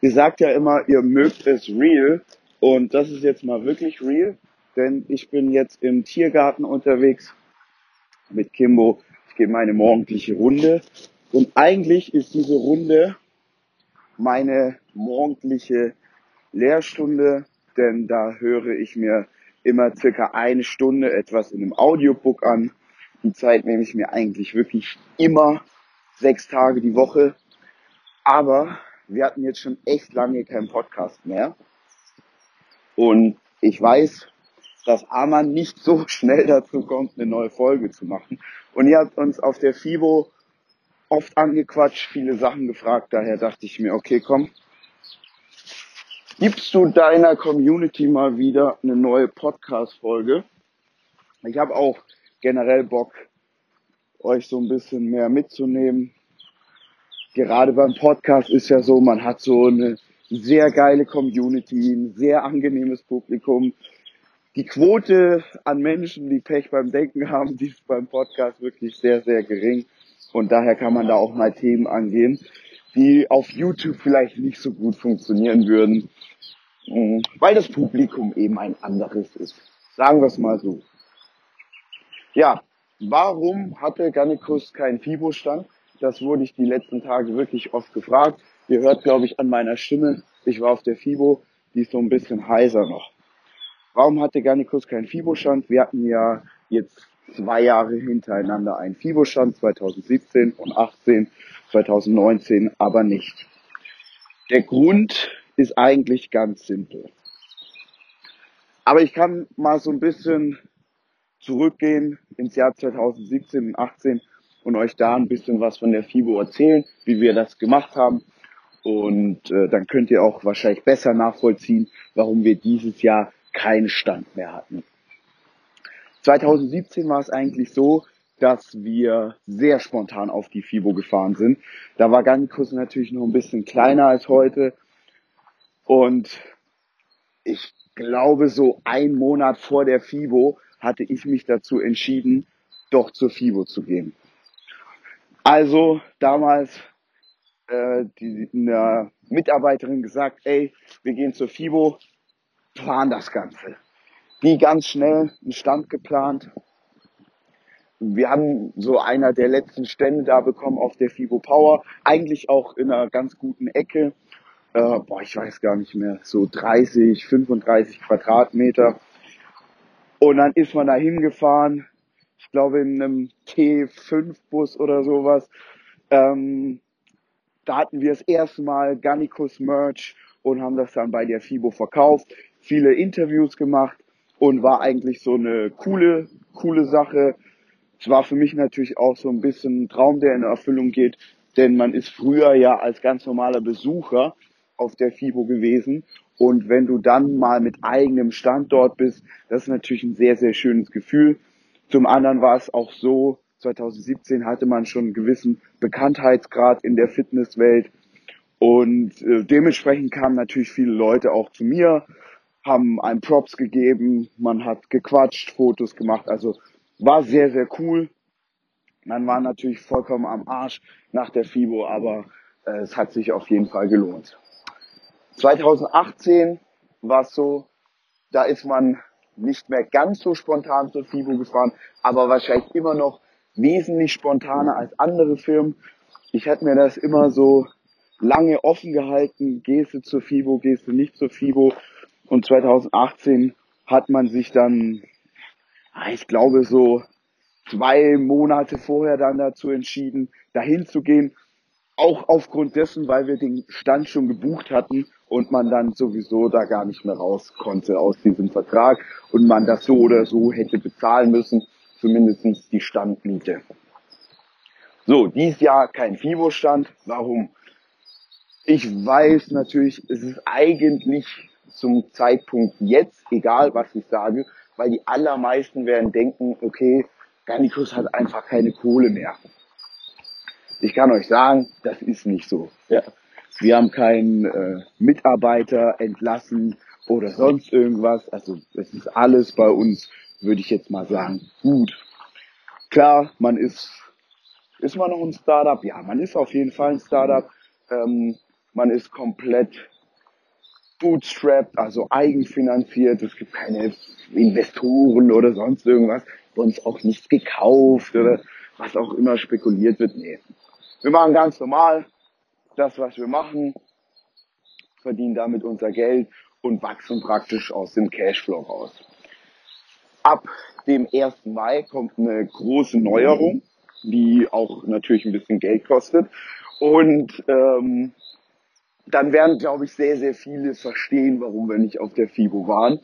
ihr sagt ja immer, ihr mögt es real. Und das ist jetzt mal wirklich real, denn ich bin jetzt im Tiergarten unterwegs mit Kimbo. Ich gehe meine morgendliche Runde. Und eigentlich ist diese Runde meine morgendliche Lehrstunde, denn da höre ich mir immer circa eine Stunde etwas in einem Audiobook an. Die Zeit nehme ich mir eigentlich wirklich immer sechs Tage die Woche. Aber wir hatten jetzt schon echt lange keinen Podcast mehr. Und ich weiß, dass Arman nicht so schnell dazu kommt, eine neue Folge zu machen. Und ihr habt uns auf der FIBO oft angequatscht, viele Sachen gefragt. Daher dachte ich mir, okay, komm, gibst du deiner Community mal wieder eine neue Podcast-Folge? Ich habe auch generell Bock, euch so ein bisschen mehr mitzunehmen, gerade beim Podcast ist ja so, man hat so eine sehr geile Community, ein sehr angenehmes Publikum. Die Quote an Menschen, die Pech beim Denken haben, die ist beim Podcast wirklich sehr, sehr gering. Und daher kann man da auch mal Themen angehen, die auf YouTube vielleicht nicht so gut funktionieren würden, mm, weil das Publikum eben ein anderes ist. Sagen wir es mal so. Ja, warum hatte Gannikus keinen FIBO-Stand? Das wurde ich die letzten Tage wirklich oft gefragt. Ihr hört, glaube ich, an meiner Stimme, ich war auf der FIBO, die ist so ein bisschen heiser noch. Warum hatte Garnikus keinen FIBO-Stand? Wir hatten ja jetzt zwei Jahre hintereinander einen FIBO-Stand, 2017 und 18, 2019 aber nicht. Der Grund ist eigentlich ganz simpel. Aber ich kann mal so ein bisschen zurückgehen ins Jahr 2017 und 18 und euch da ein bisschen was von der FIBO erzählen, wie wir das gemacht haben. Und äh, dann könnt ihr auch wahrscheinlich besser nachvollziehen, warum wir dieses Jahr keinen Stand mehr hatten. 2017 war es eigentlich so, dass wir sehr spontan auf die FIBO gefahren sind. Da war Gannikus natürlich noch ein bisschen kleiner als heute. Und ich glaube, so ein Monat vor der FIBO hatte ich mich dazu entschieden, doch zur FIBO zu gehen. Also damals äh, die, eine Mitarbeiterin gesagt, ey, wir gehen zur FIBO, planen das Ganze. Die ganz schnell einen Stand geplant. Wir haben so einer der letzten Stände da bekommen auf der FIBO Power, eigentlich auch in einer ganz guten Ecke. Äh, boah, ich weiß gar nicht mehr, so 30, 35 Quadratmeter. Und dann ist man da hingefahren, ich glaube in einem T5-Bus oder sowas. Ähm, da hatten wir das erste Mal Gannikus Merch und haben das dann bei der FIBO verkauft, viele Interviews gemacht und war eigentlich so eine coole, coole Sache. Es war für mich natürlich auch so ein bisschen ein Traum, der in Erfüllung geht, denn man ist früher ja als ganz normaler Besucher auf der FIBO gewesen und wenn du dann mal mit eigenem Standort bist, das ist natürlich ein sehr, sehr schönes Gefühl. Zum anderen war es auch so, 2017 hatte man schon einen gewissen Bekanntheitsgrad in der Fitnesswelt und äh, dementsprechend kamen natürlich viele Leute auch zu mir, haben einem Props gegeben, man hat gequatscht, Fotos gemacht, also war sehr, sehr cool. Man war natürlich vollkommen am Arsch nach der FIBO, aber äh, es hat sich auf jeden Fall gelohnt. 2018 war es so, da ist man nicht mehr ganz so spontan zur FIBO gefahren, aber wahrscheinlich immer noch wesentlich spontaner als andere Firmen. Ich hätte mir das immer so lange offen gehalten, gehst du zur FIBO, gehst du nicht zur FIBO. Und 2018 hat man sich dann, ich glaube so zwei Monate vorher dann dazu entschieden, dahin zu gehen. Auch aufgrund dessen, weil wir den Stand schon gebucht hatten und man dann sowieso da gar nicht mehr raus konnte aus diesem Vertrag und man das so oder so hätte bezahlen müssen, zumindest die Standmiete. So, dies Jahr kein FIBO-Stand. Warum? Ich weiß natürlich, es ist eigentlich zum Zeitpunkt jetzt egal, was ich sage, weil die allermeisten werden denken, okay, Garnicus hat einfach keine Kohle mehr. Ich kann euch sagen, das ist nicht so. Ja. Wir haben keinen äh, Mitarbeiter entlassen oder sonst irgendwas. Also es ist alles bei uns, würde ich jetzt mal sagen, gut. Klar, man ist, ist man noch ein Startup? Ja, man ist auf jeden Fall ein Startup. Ähm, man ist komplett bootstrapped, also eigenfinanziert. Es gibt keine Investoren oder sonst irgendwas. Uns auch nichts gekauft oder was auch immer spekuliert wird. Nee. Wir machen ganz normal das, was wir machen, verdienen damit unser Geld und wachsen praktisch aus dem Cashflow raus. Ab dem 1. Mai kommt eine große Neuerung, die auch natürlich ein bisschen Geld kostet. Und ähm, dann werden, glaube ich, sehr, sehr viele verstehen, warum wir nicht auf der FIBO waren.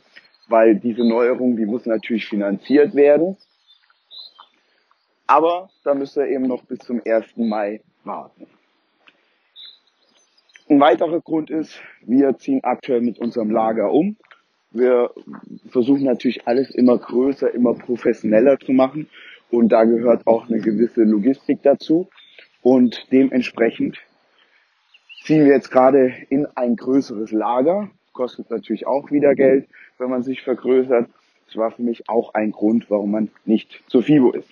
Weil diese Neuerung, die muss natürlich finanziert werden. Aber da müsst ihr eben noch bis zum 1. Mai warten. Ein weiterer Grund ist, wir ziehen aktuell mit unserem Lager um. Wir versuchen natürlich alles immer größer, immer professioneller zu machen. Und da gehört auch eine gewisse Logistik dazu. Und dementsprechend ziehen wir jetzt gerade in ein größeres Lager. Kostet natürlich auch wieder Geld, wenn man sich vergrößert. Das war für mich auch ein Grund, warum man nicht zur FIBO ist.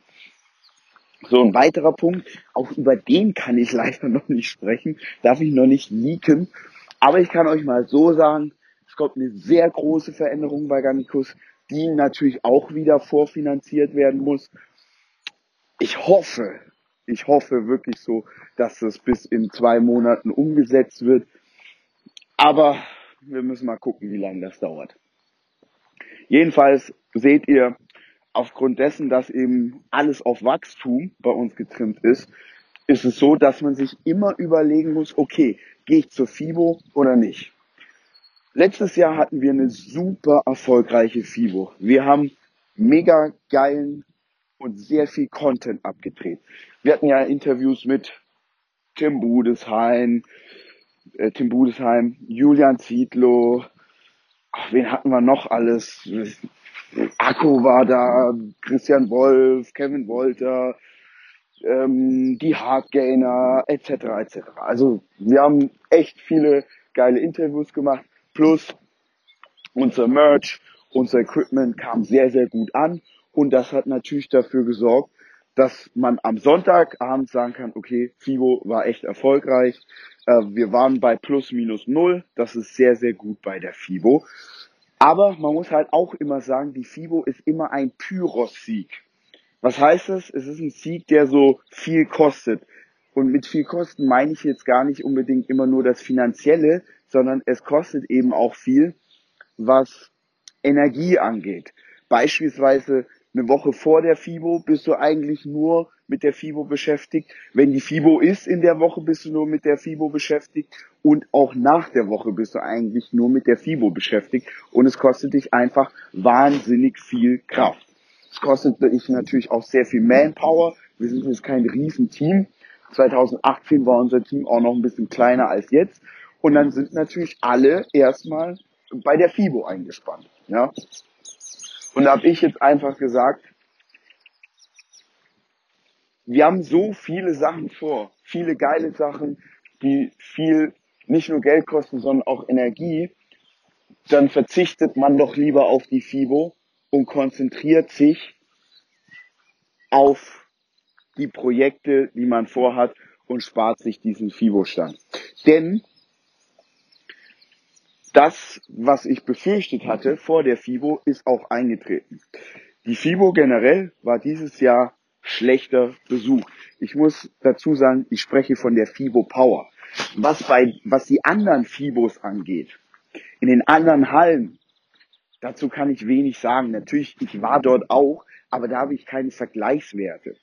So, ein weiterer Punkt, auch über den kann ich leider noch nicht sprechen, darf ich noch nicht leaken. Aber ich kann euch mal so sagen, es kommt eine sehr große Veränderung bei Garnicus, die natürlich auch wieder vorfinanziert werden muss. Ich hoffe, ich hoffe wirklich so, dass es bis in zwei Monaten umgesetzt wird. Aber wir müssen mal gucken, wie lange das dauert. Jedenfalls seht ihr, aufgrund dessen, dass eben alles auf Wachstum bei uns getrimmt ist, ist es so, dass man sich immer überlegen muss, okay, gehe ich zur FIBO oder nicht? Letztes Jahr hatten wir eine super erfolgreiche FIBO. Wir haben mega geilen und sehr viel Content abgedreht. Wir hatten ja Interviews mit Tim Budesheim, äh, Tim Budesheim, Julian Zietlow, wen hatten wir noch alles? Akku war da, Christian Wolf, Kevin Wolter, ähm, die Hardgainer, etc. etc. Also wir haben echt viele geile Interviews gemacht, plus unser Merch, unser Equipment kam sehr, sehr gut an und das hat natürlich dafür gesorgt, dass man am Sonntagabend sagen kann, okay, FIBO war echt erfolgreich. Äh, wir waren bei plus minus null. Das ist sehr, sehr gut bei der FIBO. Aber man muss halt auch immer sagen, die FIBO ist immer ein Pyros-Sieg. Was heißt das? Es ist ein Sieg, der so viel kostet. Und mit viel Kosten meine ich jetzt gar nicht unbedingt immer nur das Finanzielle, sondern es kostet eben auch viel, was Energie angeht. Beispielsweise eine Woche vor der FIBO bist du eigentlich nur mit der FIBO beschäftigt. Wenn die FIBO ist in der Woche, bist du nur mit der FIBO beschäftigt. Und auch nach der Woche bist du eigentlich nur mit der FIBO beschäftigt. Und es kostet dich einfach wahnsinnig viel Kraft. Es kostet dich natürlich auch sehr viel Manpower. Wir sind jetzt kein Riesenteam. 2018 war unser Team auch noch ein bisschen kleiner als jetzt. Und dann sind natürlich alle erstmal bei der FIBO eingespannt. Ja? Und da habe ich jetzt einfach gesagt, wir haben so viele Sachen vor, viele geile Sachen, die viel nicht nur Geld kosten, sondern auch Energie. Dann verzichtet man doch lieber auf die FIBO und konzentriert sich auf die Projekte, die man vorhat und spart sich diesen FIBO-Stand. Denn das, was ich befürchtet hatte vor der FIBO, ist auch eingetreten. Die FIBO generell war dieses Jahr schlechter besucht. Ich muss dazu sagen, ich spreche von der FIBO Power. Was bei, was die anderen FIBOs angeht, in den anderen Hallen dazu kann ich wenig sagen. Natürlich, ich war dort auch, aber da habe ich keine Vergleichswerte.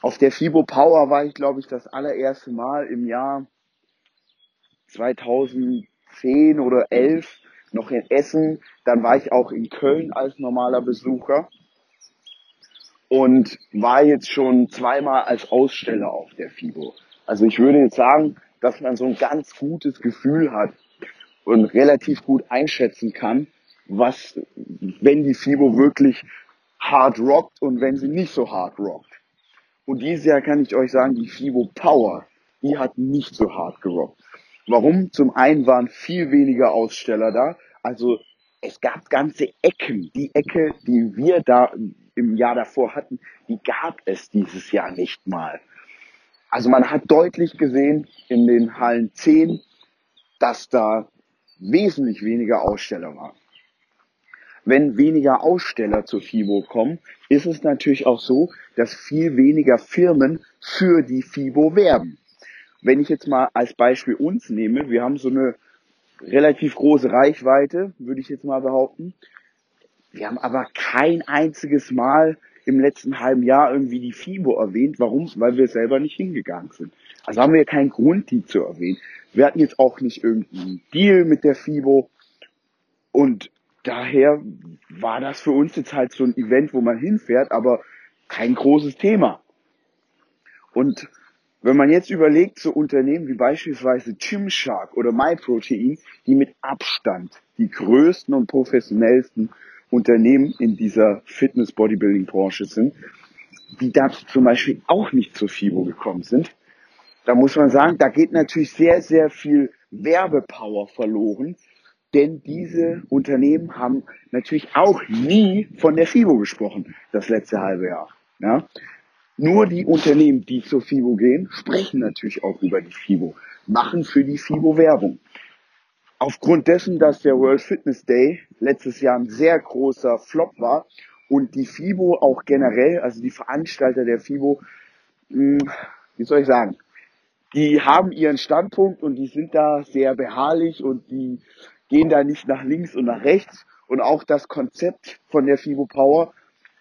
Auf der FIBO Power war ich, glaube ich, das allererste Mal im Jahr 2010 oder 11 noch in Essen. Dann war ich auch in Köln als normaler Besucher und war jetzt schon zweimal als Aussteller auf der FIBO. Also ich würde jetzt sagen, dass man so ein ganz gutes Gefühl hat und relativ gut einschätzen kann, was, wenn die FIBO wirklich hard rockt und wenn sie nicht so hard rockt. Und dieses Jahr kann ich euch sagen, die FIBO Power, die hat nicht so hart gerockt. Warum? Zum einen waren viel weniger Aussteller da. Also es gab ganze Ecken. Die Ecke, die wir da im Jahr davor hatten, die gab es dieses Jahr nicht mal. Also man hat deutlich gesehen in den Hallen 10, dass da wesentlich weniger Aussteller waren. Wenn weniger Aussteller zur FIBO kommen, ist es natürlich auch so, dass viel weniger Firmen für die FIBO werben. Wenn ich jetzt mal als Beispiel uns nehme, wir haben so eine relativ große Reichweite, würde ich jetzt mal behaupten. Wir haben aber kein einziges Mal im letzten halben Jahr irgendwie die FIBO erwähnt. Warum? Weil wir selber nicht hingegangen sind. Also haben wir keinen Grund, die zu erwähnen. Wir hatten jetzt auch nicht irgendeinen Deal mit der FIBO. Und daher war das für uns jetzt halt so ein Event, wo man hinfährt, aber kein großes Thema. Und wenn man jetzt überlegt, so Unternehmen wie beispielsweise Gymshark oder MyProtein, die mit Abstand die größten und professionellsten Unternehmen in dieser Fitness-Bodybuilding-Branche sind, die dazu zum Beispiel auch nicht zur FIBO gekommen sind, da muss man sagen, da geht natürlich sehr, sehr viel Werbepower verloren, denn diese Unternehmen haben natürlich auch nie von der FIBO gesprochen, das letzte halbe Jahr. Ja? Nur die Unternehmen, die zur FIBO gehen, sprechen natürlich auch über die FIBO, machen für die FIBO Werbung. Aufgrund dessen, dass der World Fitness Day letztes Jahr ein sehr großer Flop war und die FIBO auch generell, also die Veranstalter der FIBO, hm, wie soll ich sagen, die haben ihren Standpunkt und die sind da sehr beharrlich und die gehen da nicht nach links und nach rechts. Und auch das Konzept von der FIBO Power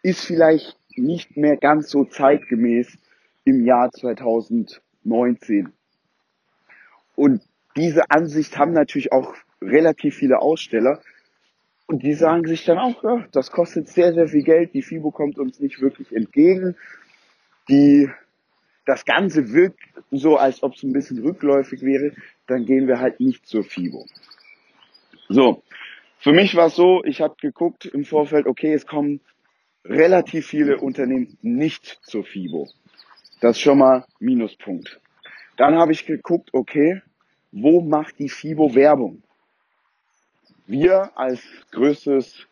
ist vielleicht nicht mehr ganz so zeitgemäß im Jahr 2019. Und diese Ansicht haben natürlich auch relativ viele Aussteller. Und die sagen sich dann auch, ja, das kostet sehr, sehr viel Geld. Die FIBO kommt uns nicht wirklich entgegen. Die, das Ganze wirkt so, als ob es ein bisschen rückläufig wäre. Dann gehen wir halt nicht zur FIBO. So. Für mich war es so, ich habe geguckt im Vorfeld, okay, es kommen relativ viele Unternehmen nicht zur FIBO. Das ist schon mal Minuspunkt. Dann habe ich geguckt, okay, wo macht die FIBO Werbung? Wir als größtes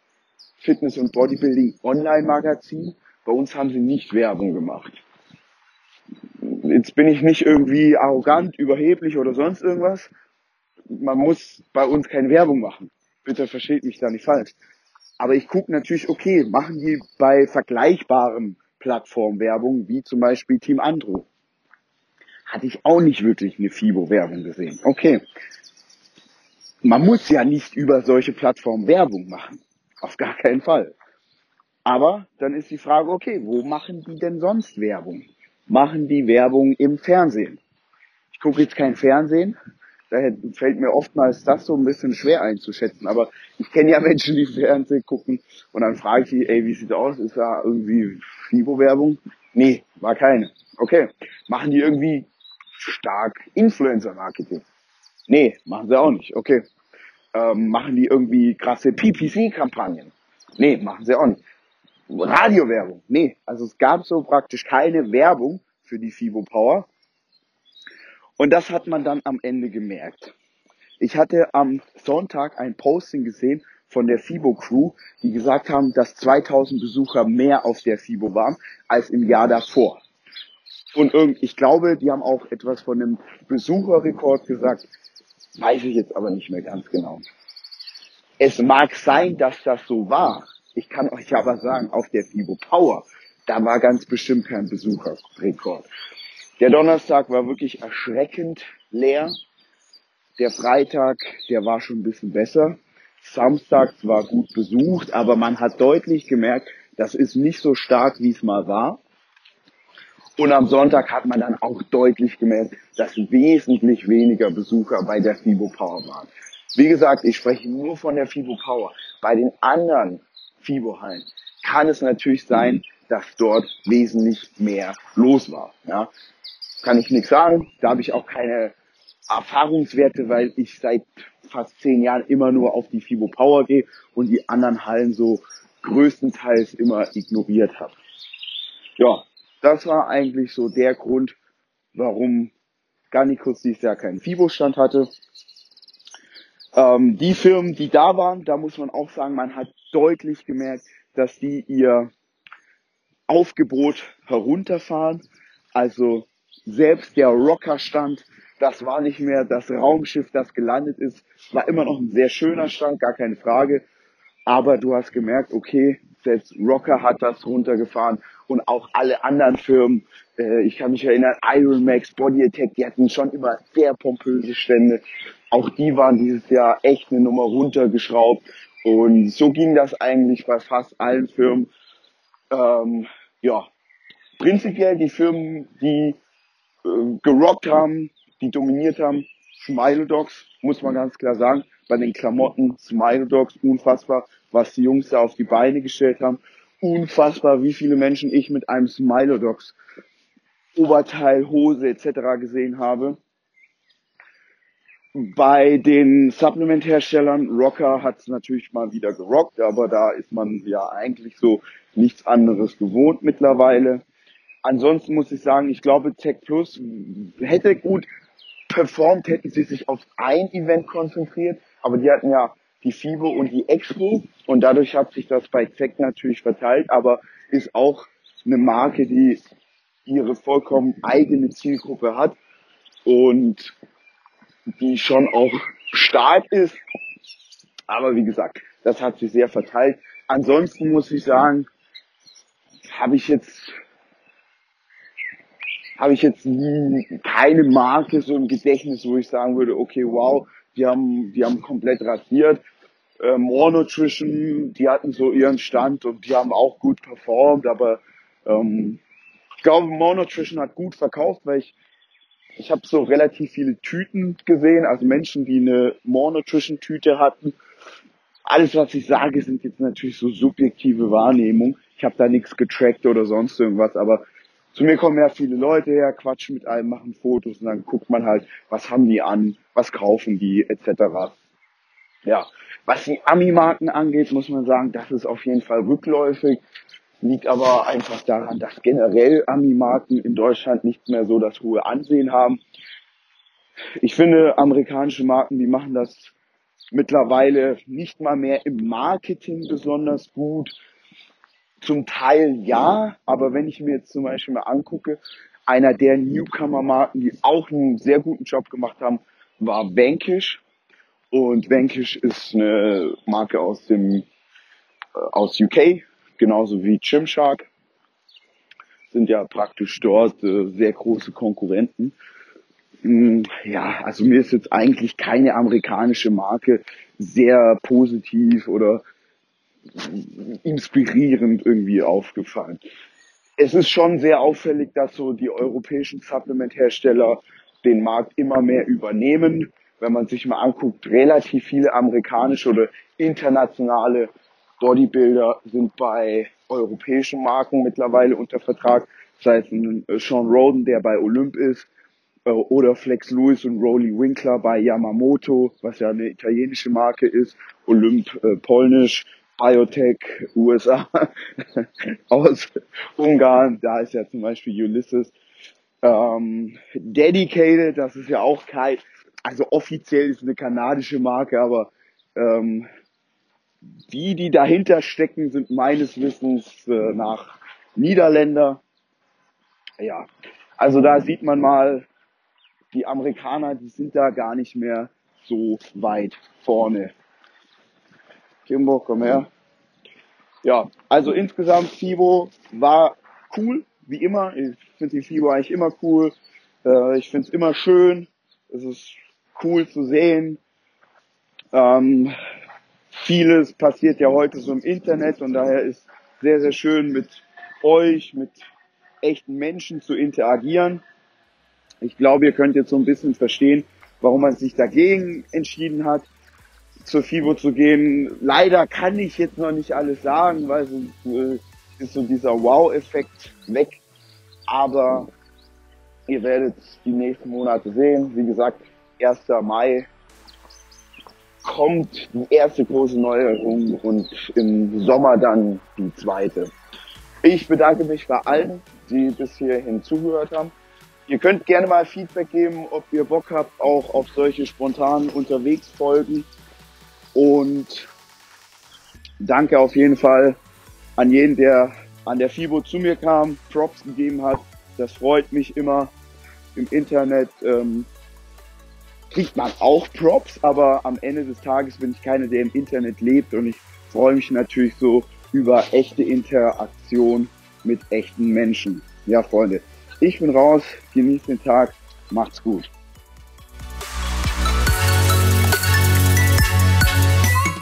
Fitness- und Bodybuilding Online-Magazin, bei uns haben sie nicht Werbung gemacht. Jetzt bin ich nicht irgendwie arrogant, überheblich oder sonst irgendwas. Man muss bei uns keine Werbung machen. Bitte versteht mich da nicht falsch. Aber ich gucke natürlich, okay, machen die bei vergleichbaren Plattformen Werbung, wie zum Beispiel Team Andro. Hatte ich auch nicht wirklich eine FIBO-Werbung gesehen. Okay. Man muss ja nicht über solche Plattformen Werbung machen. Auf gar keinen Fall. Aber dann ist die Frage, okay, wo machen die denn sonst Werbung? Machen die Werbung im Fernsehen? Ich gucke jetzt kein Fernsehen, daher fällt mir oftmals das so ein bisschen schwer einzuschätzen. Aber ich kenne ja Menschen, die Fernsehen gucken und dann frage ich die, ey, wie sieht's aus? Ist da irgendwie FIBO-Werbung? Nee, war keine. Okay. Machen die irgendwie stark Influencer-Marketing? Nee, machen sie auch nicht. Okay. Ähm, machen die irgendwie krasse PPC-Kampagnen? Nee, machen sie auch nicht. Radiowerbung? Nee. Also es gab so praktisch keine Werbung für die FIBO Power. Und das hat man dann am Ende gemerkt. Ich hatte am Sonntag ein Posting gesehen von der FIBO Crew, die gesagt haben, dass 2000 Besucher mehr auf der FIBO waren als im Jahr davor. Und ich glaube, die haben auch etwas von einem Besucherrekord gesagt, weiß ich jetzt aber nicht mehr ganz genau. Es mag sein, dass das so war. Ich kann euch aber sagen, auf der FIBO Power, da war ganz bestimmt kein Besucherrekord. Der Donnerstag war wirklich erschreckend leer. Der Freitag, der war schon ein bisschen besser. Samstag zwar gut besucht, aber man hat deutlich gemerkt, das ist nicht so stark, wie es mal war. Und am Sonntag hat man dann auch deutlich gemerkt, dass wesentlich weniger Besucher bei der FIBO Power waren. Wie gesagt, ich spreche nur von der FIBO Power. Bei den anderen FIBO-Hallen kann es natürlich sein, dass dort wesentlich mehr los war. Ja. Kann ich nichts sagen. Da habe ich auch keine Erfahrungswerte, weil ich seit fast zehn Jahren immer nur auf die FIBO Power gehe und die anderen Hallen so größtenteils immer ignoriert habe. Ja, das war eigentlich so der Grund, warum Garnicus dieses Jahr keinen FIBO-Stand hatte. Ähm, die Firmen, die da waren, da muss man auch sagen, man hat deutlich gemerkt, dass die ihr Aufgebot herunterfahren. Also selbst der Rocker-Stand, das war nicht mehr das Raumschiff, das gelandet ist, war immer noch ein sehr schöner Stand, gar keine Frage. Aber du hast gemerkt, okay, selbst Rocker hat das runtergefahren und auch alle anderen Firmen. Äh, ich kann mich erinnern, Iron Max, Body Attack, die hatten schon immer sehr pompöse Stände. Auch die waren dieses Jahr echt eine Nummer runtergeschraubt. Und so ging das eigentlich bei fast allen Firmen. Ähm, ja, prinzipiell die Firmen, die äh, gerockt haben, die dominiert haben, Smile Dogs, muss man ganz klar sagen. Bei den Klamotten Smile Dogs, unfassbar, was die Jungs da auf die Beine gestellt haben. Unfassbar, wie viele Menschen ich mit einem Smile Dogs Oberteil, Hose etc. gesehen habe. Bei den Supplement-Herstellern, Rocker hat es natürlich mal wieder gerockt, aber da ist man ja eigentlich so nichts anderes gewohnt mittlerweile. Ansonsten muss ich sagen, ich glaube, Tech Plus hätte gut performt, hätten sie sich auf ein Event konzentriert, aber die hatten ja die FIBO und die Expo und dadurch hat sich das bei Tech natürlich verteilt, aber ist auch eine Marke, die ihre vollkommen eigene Zielgruppe hat und die schon auch stark ist. Aber wie gesagt, das hat sich sehr verteilt. Ansonsten muss ich sagen, habe ich jetzt habe ich jetzt keine Marke so im Gedächtnis, wo ich sagen würde, okay, wow, die haben, die haben komplett rasiert. Äh, More Nutrition, die hatten so ihren Stand und die haben auch gut performt, aber ähm, ich glaube, More Nutrition hat gut verkauft, weil ich ich habe so relativ viele Tüten gesehen, also Menschen, die eine More Nutrition Tüte hatten. Alles, was ich sage, sind jetzt natürlich so subjektive Wahrnehmungen. Ich habe da nichts getrackt oder sonst irgendwas, aber zu mir kommen ja viele Leute her, quatschen mit einem, machen Fotos und dann guckt man halt, was haben die an, was kaufen die, etc. Ja, was die Ami-Marken angeht, muss man sagen, das ist auf jeden Fall rückläufig. Liegt aber einfach daran, dass generell Ami-Marken in Deutschland nicht mehr so das hohe Ansehen haben. Ich finde, amerikanische Marken, die machen das mittlerweile nicht mal mehr im Marketing besonders gut. Zum Teil ja, aber wenn ich mir jetzt zum Beispiel mal angucke, einer der Newcomer-Marken, die auch einen sehr guten Job gemacht haben, war Vanquish. Und Vanquish ist eine Marke aus dem äh, aus UK, genauso wie Gymshark, sind ja praktisch dort äh, sehr große Konkurrenten. Mm, ja, also mir ist jetzt eigentlich keine amerikanische Marke sehr positiv oder inspirierend irgendwie aufgefallen. Es ist schon sehr auffällig, dass so die europäischen Supplement-Hersteller den Markt immer mehr übernehmen. Wenn man sich mal anguckt, relativ viele amerikanische oder internationale Bodybuilder sind bei europäischen Marken mittlerweile unter Vertrag, sei es ein äh, Sean Roden, der bei Olymp ist, äh, oder Flex Lewis und Rolly Winkler bei Yamamoto, was ja eine italienische Marke ist, Olymp äh, polnisch, Biotech USA aus Ungarn, da ist ja zum Beispiel Ulysses. Ähm, Dedicated, das ist ja auch kein, also offiziell ist eine kanadische Marke, aber ähm, die, die dahinter stecken, sind meines Wissens äh, nach Niederländer. Ja, also da sieht man mal, die Amerikaner, die sind da gar nicht mehr so weit vorne. Kimbo, komm her. Ja, also insgesamt FIBO war cool, wie immer. Ich finde die FIBO eigentlich immer cool. Äh, ich finde es immer schön. Es ist cool zu sehen. Ähm, vieles passiert ja heute so im Internet und daher ist sehr, sehr schön mit euch, mit echten Menschen zu interagieren. Ich glaube, ihr könnt jetzt so ein bisschen verstehen, warum man sich dagegen entschieden hat, zur FIBO zu gehen. Leider kann ich jetzt noch nicht alles sagen, weil so, äh, ist so dieser Wow-Effekt weg. Aber ihr werdet die nächsten Monate sehen. Wie gesagt, 1. Mai kommt die erste große Neuerung und im Sommer dann die zweite. Ich bedanke mich bei allen, die bis hierhin zugehört haben. Ihr könnt gerne mal Feedback geben, ob ihr Bock habt, auch auf solche spontanen Unterwegsfolgen. Und danke auf jeden Fall an jeden, der an der FIBO zu mir kam, Props gegeben hat. Das freut mich immer. Im Internet ähm, kriegt man auch Props, aber am Ende des Tages bin ich keiner, der im Internet lebt und ich freue mich natürlich so über echte Interaktion mit echten Menschen. Ja, Freunde, ich bin raus, genießt den Tag, macht's gut.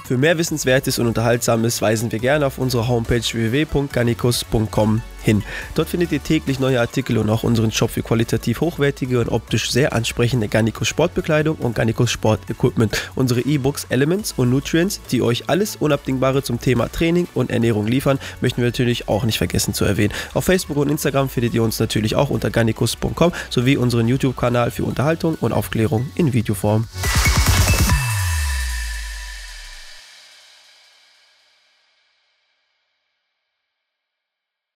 Für mehr Wissenswertes und Unterhaltsames weisen wir gerne auf unsere Homepage www.garnicus.com hin. Dort findet ihr täglich neue Artikel und auch unseren Shop für qualitativ hochwertige und optisch sehr ansprechende Garnicus Sportbekleidung und Garnicus Sportequipment. Unsere E-Books Elements und Nutrients, die euch alles Unabdingbare zum Thema Training und Ernährung liefern, möchten wir natürlich auch nicht vergessen zu erwähnen. Auf Facebook und Instagram findet ihr uns natürlich auch unter garnicus.com sowie unseren YouTube-Kanal für Unterhaltung und Aufklärung in Videoform.